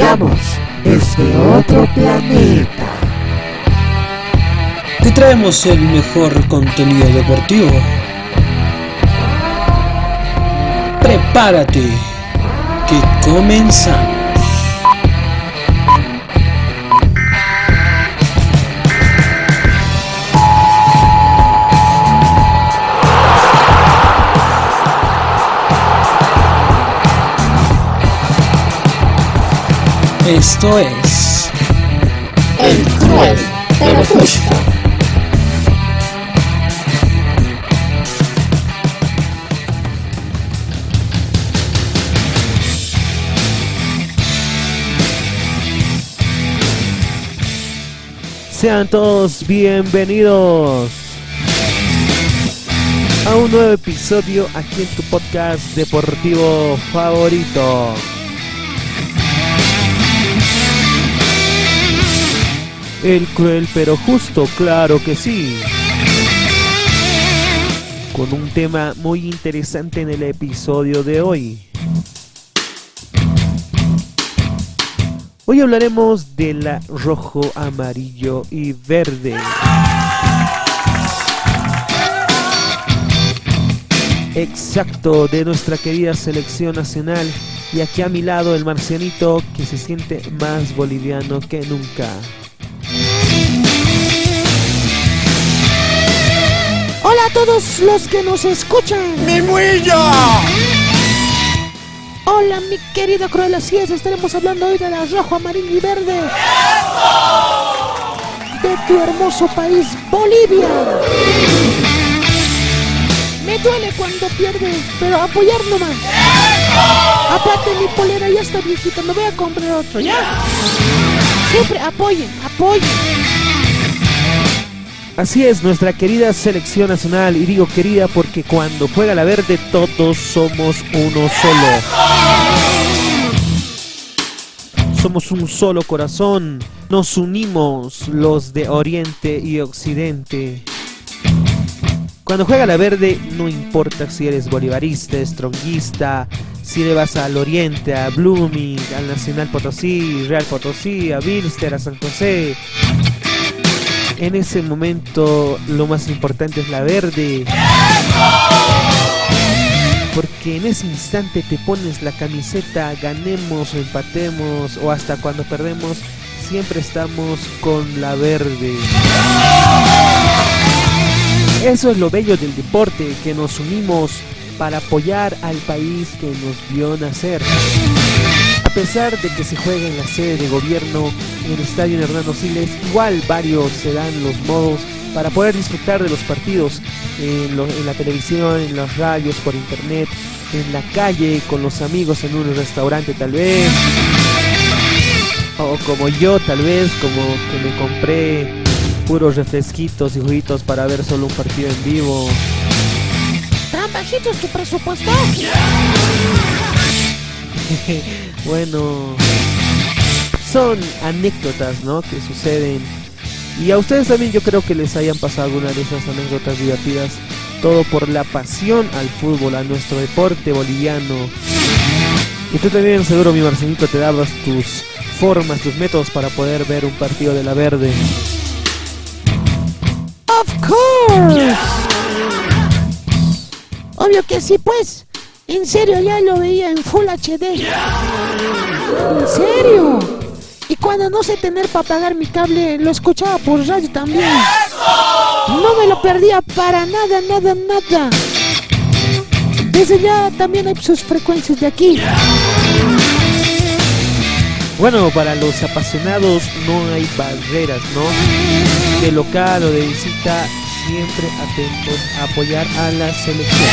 llegamos desde otro planeta. Te traemos el mejor contenido deportivo. Prepárate, que comenzamos. Esto es El cruel pero justo. Sean todos bienvenidos a un nuevo episodio aquí en tu podcast deportivo favorito. El cruel pero justo, claro que sí. Con un tema muy interesante en el episodio de hoy. Hoy hablaremos de la rojo, amarillo y verde. Exacto, de nuestra querida selección nacional. Y aquí a mi lado el marcianito que se siente más boliviano que nunca. A todos los que nos escuchan. ¡Mi muilla! Hola mi querido Cruel, así es, estaremos hablando hoy de la rojo, amarillo y verde. De tu hermoso país, Bolivia. Me duele cuando pierde, pero apoyar nomás. Aparte mi polera ya está viejita, me voy a comprar otro, ¿ya? Siempre apoyen, apoyen. Así es, nuestra querida selección nacional, y digo querida porque cuando juega la verde todos somos uno solo. Somos un solo corazón, nos unimos los de Oriente y Occidente. Cuando juega la verde no importa si eres bolivarista, stronguista, si le vas al Oriente, a Blooming, al Nacional Potosí, Real Potosí, a Bilster, a San José, en ese momento lo más importante es la verde. Porque en ese instante te pones la camiseta, ganemos o empatemos o hasta cuando perdemos, siempre estamos con la verde. Eso es lo bello del deporte, que nos unimos para apoyar al país que nos vio nacer. A pesar de que se juega en la sede de gobierno en el estadio Hernando Siles, igual varios se dan los modos para poder disfrutar de los partidos en, la televisión, en las radios, por internet, en la calle, con los amigos en un restaurante tal vez. O como yo tal vez, como que me compré puros refresquitos y juguitos para ver solo un partido en vivo. ¿Tan bajito es tu presupuesto? bueno, son anécdotas, ¿no? Que suceden. Y a ustedes también yo creo que les hayan pasado alguna de esas anécdotas divertidas. Todo por la pasión al fútbol, a nuestro deporte boliviano. Y tú también seguro, mi Marcelito, te dabas tus formas, tus métodos para poder ver un partido de la verde. Of course. Obvio que sí, pues. En serio, ya lo veía en Full HD. En serio. Y cuando no sé tener para pagar mi cable, lo escuchaba por radio también. No me lo perdía para nada, nada, nada. Desde ya también hay sus frecuencias de aquí. Bueno, para los apasionados no hay barreras, ¿no? De local o de visita, siempre atentos a apoyar a la selección.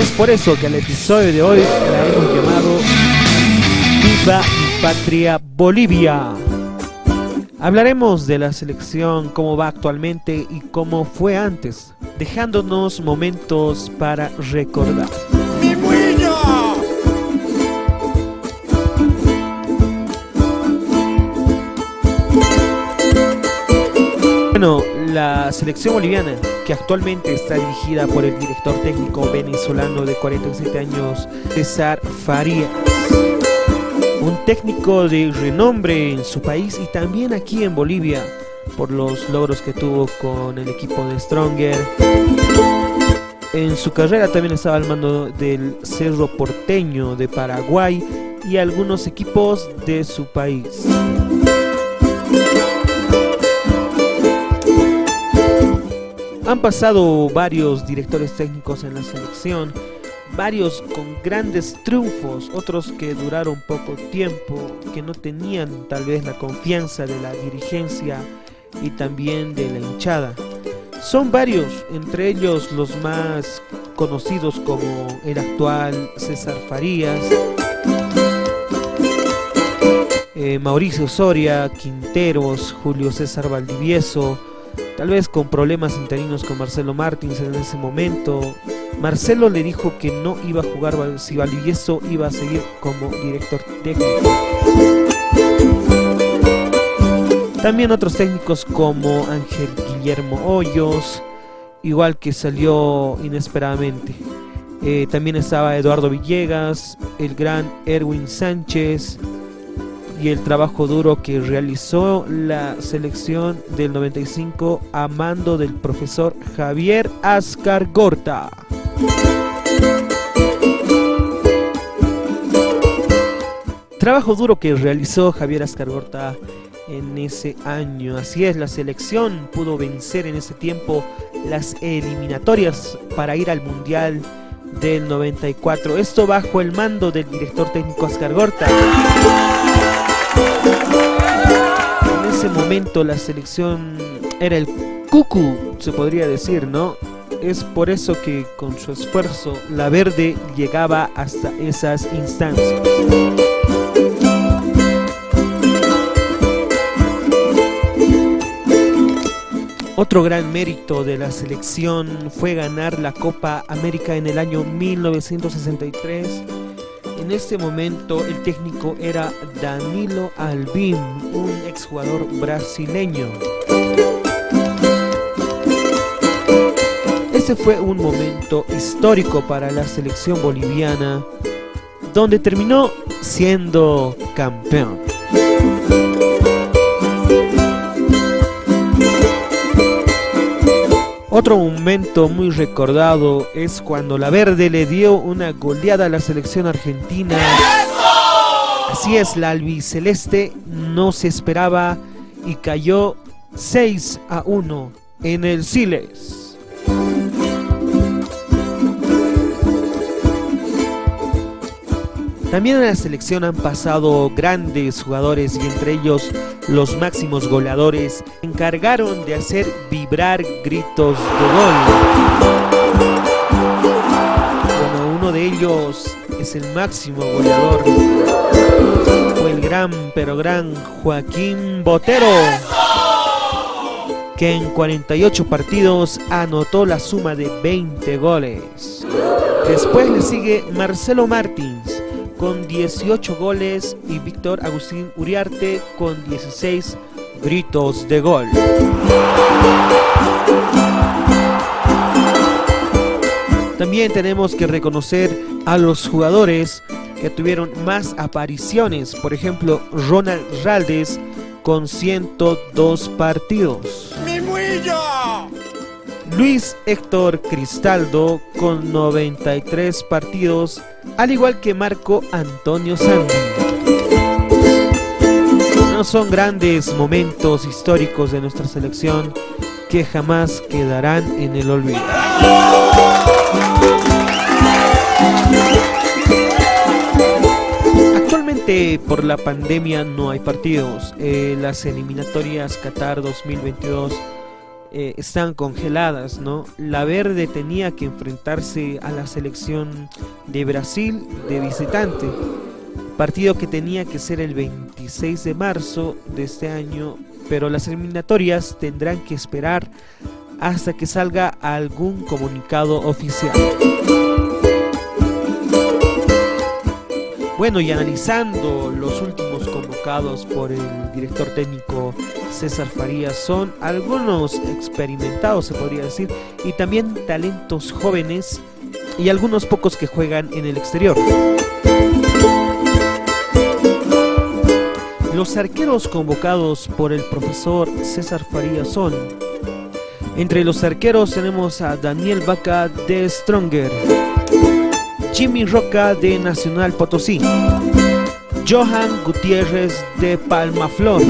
Es por eso que al episodio de hoy la hemos llamado Viva mi patria Bolivia. Hablaremos de la selección, cómo va actualmente y cómo fue antes, dejándonos momentos para recordar. La selección boliviana, que actualmente está dirigida por el director técnico venezolano de 47 años, César Farías. Un técnico de renombre en su país y también aquí en Bolivia por los logros que tuvo con el equipo de Stronger. En su carrera también estaba al mando del Cerro Porteño de Paraguay y algunos equipos de su país. Han pasado varios directores técnicos en la selección, varios con grandes triunfos, otros que duraron poco tiempo, que no tenían tal vez la confianza de la dirigencia y también de la hinchada. Son varios, entre ellos los más conocidos como el actual César Farías, eh, Mauricio Soria, Quinteros, Julio César Valdivieso, tal vez con problemas interinos con Marcelo Martins en ese momento. Marcelo le dijo que no iba a jugar si Valdivieso iba a seguir como director técnico. También otros técnicos como Ángel Guillermo Hoyos, igual que salió inesperadamente. Eh, también estaba Eduardo Villegas, el gran Erwin Sánchez y el trabajo duro que realizó la selección del 95 a mando del profesor Javier Ascar Gorta. Trabajo duro que realizó Javier Ascar Gorta en ese año. Así es, la selección pudo vencer en ese tiempo las eliminatorias para ir al Mundial del 94. Esto bajo el mando del director técnico Oscar Gorta. Ese momento la selección era el cucu, se podría decir, ¿no? Es por eso que con su esfuerzo la verde llegaba hasta esas instancias. Otro gran mérito de la selección fue ganar la Copa América en el año 1963. En este momento el técnico era Danilo Albim, un exjugador brasileño. Ese fue un momento histórico para la selección boliviana, donde terminó siendo campeón. Otro momento muy recordado es cuando la Verde le dio una goleada a la selección argentina. Así es, la albiceleste no se esperaba y cayó 6 a 1 en el Siles. También en la selección han pasado grandes jugadores y entre ellos los máximos goleadores encargaron de hacer vibrar gritos de gol. Bueno, uno de ellos es el máximo goleador. Fue el gran pero gran Joaquín Botero que en 48 partidos anotó la suma de 20 goles. Después le sigue Marcelo Martins con 18 goles y Víctor Agustín Uriarte con 16 gritos de gol. También tenemos que reconocer a los jugadores que tuvieron más apariciones, por ejemplo Ronald Raldes con 102 partidos. ¡Mi Luis Héctor Cristaldo con 93 partidos, al igual que Marco Antonio Sandy. No son grandes momentos históricos de nuestra selección que jamás quedarán en el olvido. Actualmente por la pandemia no hay partidos. Eh, las eliminatorias Qatar 2022 eh, están congeladas, ¿no? La Verde tenía que enfrentarse a la selección de Brasil de visitante, partido que tenía que ser el 26 de marzo de este año, pero las eliminatorias tendrán que esperar hasta que salga algún comunicado oficial. Bueno, y analizando los últimos convocados por el director técnico César Farías, son algunos experimentados, se podría decir, y también talentos jóvenes y algunos pocos que juegan en el exterior. Los arqueros convocados por el profesor César Farías son entre los arqueros tenemos a Daniel Vaca de Stronger, Jimmy Roca de Nacional Potosí, Johan Gutiérrez de Palmaflor,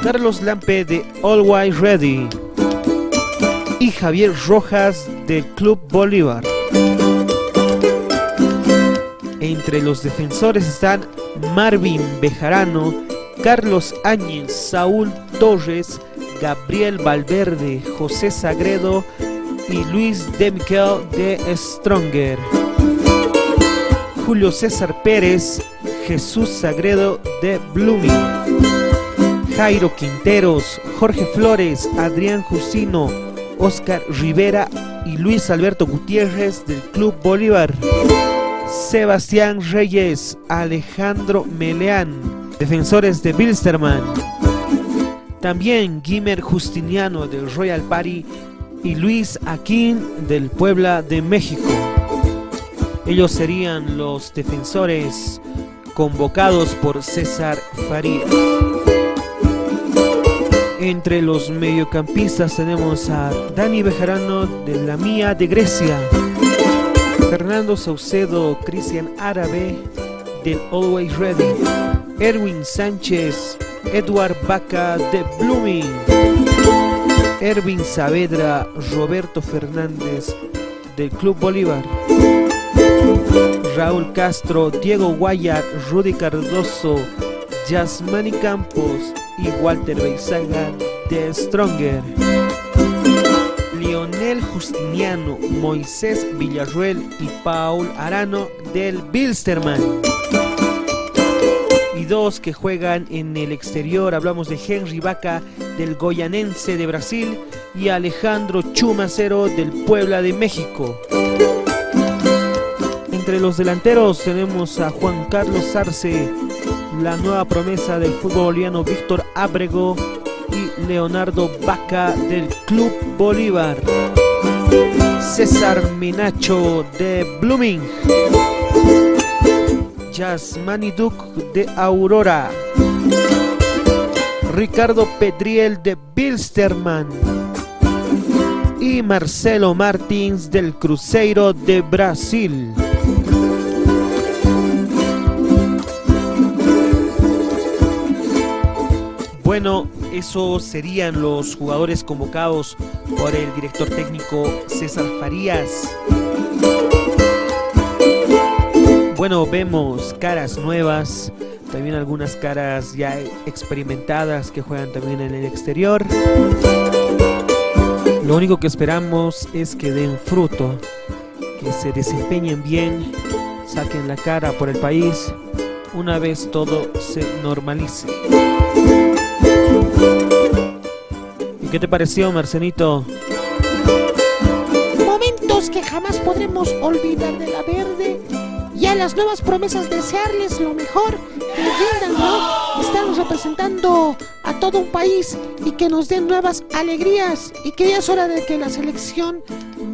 Carlos Lampe de Always Ready y Javier Rojas del Club Bolívar. Entre los defensores están Marvin Bejarano, Carlos Áñez, Saúl Torres, Gabriel Valverde, José Sagredo y Luis de Miquel de Stronger. Julio César Pérez, Jesús Sagredo de Blooming. Jairo Quinteros, Jorge Flores, Adrián Jusino, Oscar Rivera y Luis Alberto Gutiérrez del Club Bolívar. Sebastián Reyes, Alejandro Meleán, defensores de Bilsterman. También Guimer Justiniano del Royal Party y Luis Aquín del Puebla de México. Ellos serían los defensores convocados por César Farías. Entre los mediocampistas tenemos a Dani Bejarano de la Mía de Grecia, Fernando Saucedo, Cristian Árabe del Always Ready, Erwin Sánchez, Edward Baca de Blooming, Erwin Saavedra, Roberto Fernández del Club Bolívar, Raúl Castro, Diego Guayar, Rudy Cardoso, Yasmani Campos y Walter Beizaga de Stronger. Lionel Justiniano, Moisés Villarruel y Paul Arano del Bilsterman y dos que juegan en el exterior. Hablamos de Henry Vaca del Goyanense de Brasil y Alejandro Chumacero del Puebla de México. Entre los delanteros tenemos a Juan Carlos Arce, la nueva promesa del fútbol boliviano Víctor Ábrego y Leonardo Vaca del Club Bolívar. César Minacho de Blooming. Yasmani Duke de Aurora. Ricardo Pedriel de Bilsterman. Y Marcelo Martins del Cruzeiro de Brasil. Bueno, esos serían los jugadores convocados por el director técnico César Farías. Bueno, vemos caras nuevas, también algunas caras ya experimentadas que juegan también en el exterior. Lo único que esperamos es que den fruto, que se desempeñen bien, saquen la cara por el país una vez todo se normalice. ¿Y qué te pareció, Marcenito? Momentos que jamás podremos olvidar de la verde. Y a las nuevas promesas desearles lo mejor, que ¿no? Están representando a todo un país y que nos den nuevas alegrías. Y que ya es hora de que la selección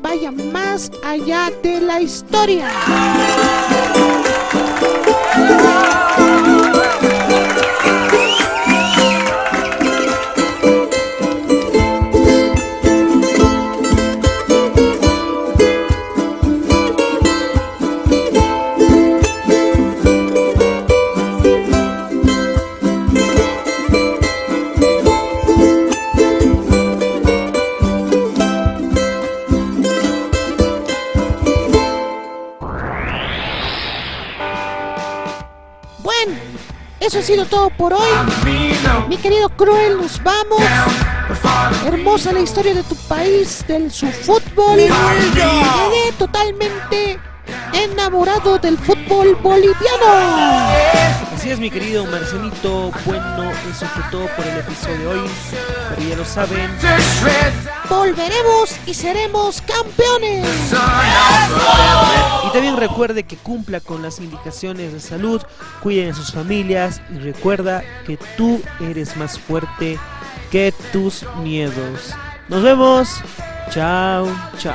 vaya más allá de la historia. Eso ha sido todo por hoy. Mi querido Cruel, nos vamos. Hermosa la historia de tu país, del su fútbol. Quedé totalmente enamorado del fútbol boliviano. Así es, mi querido Marcelito. Bueno, eso fue todo por el episodio de hoy. Pero ya lo saben. Volveremos y seremos campeones. Recuerde que cumpla con las indicaciones de salud, cuiden a sus familias y recuerda que tú eres más fuerte que tus miedos. Nos vemos. Chao, chao.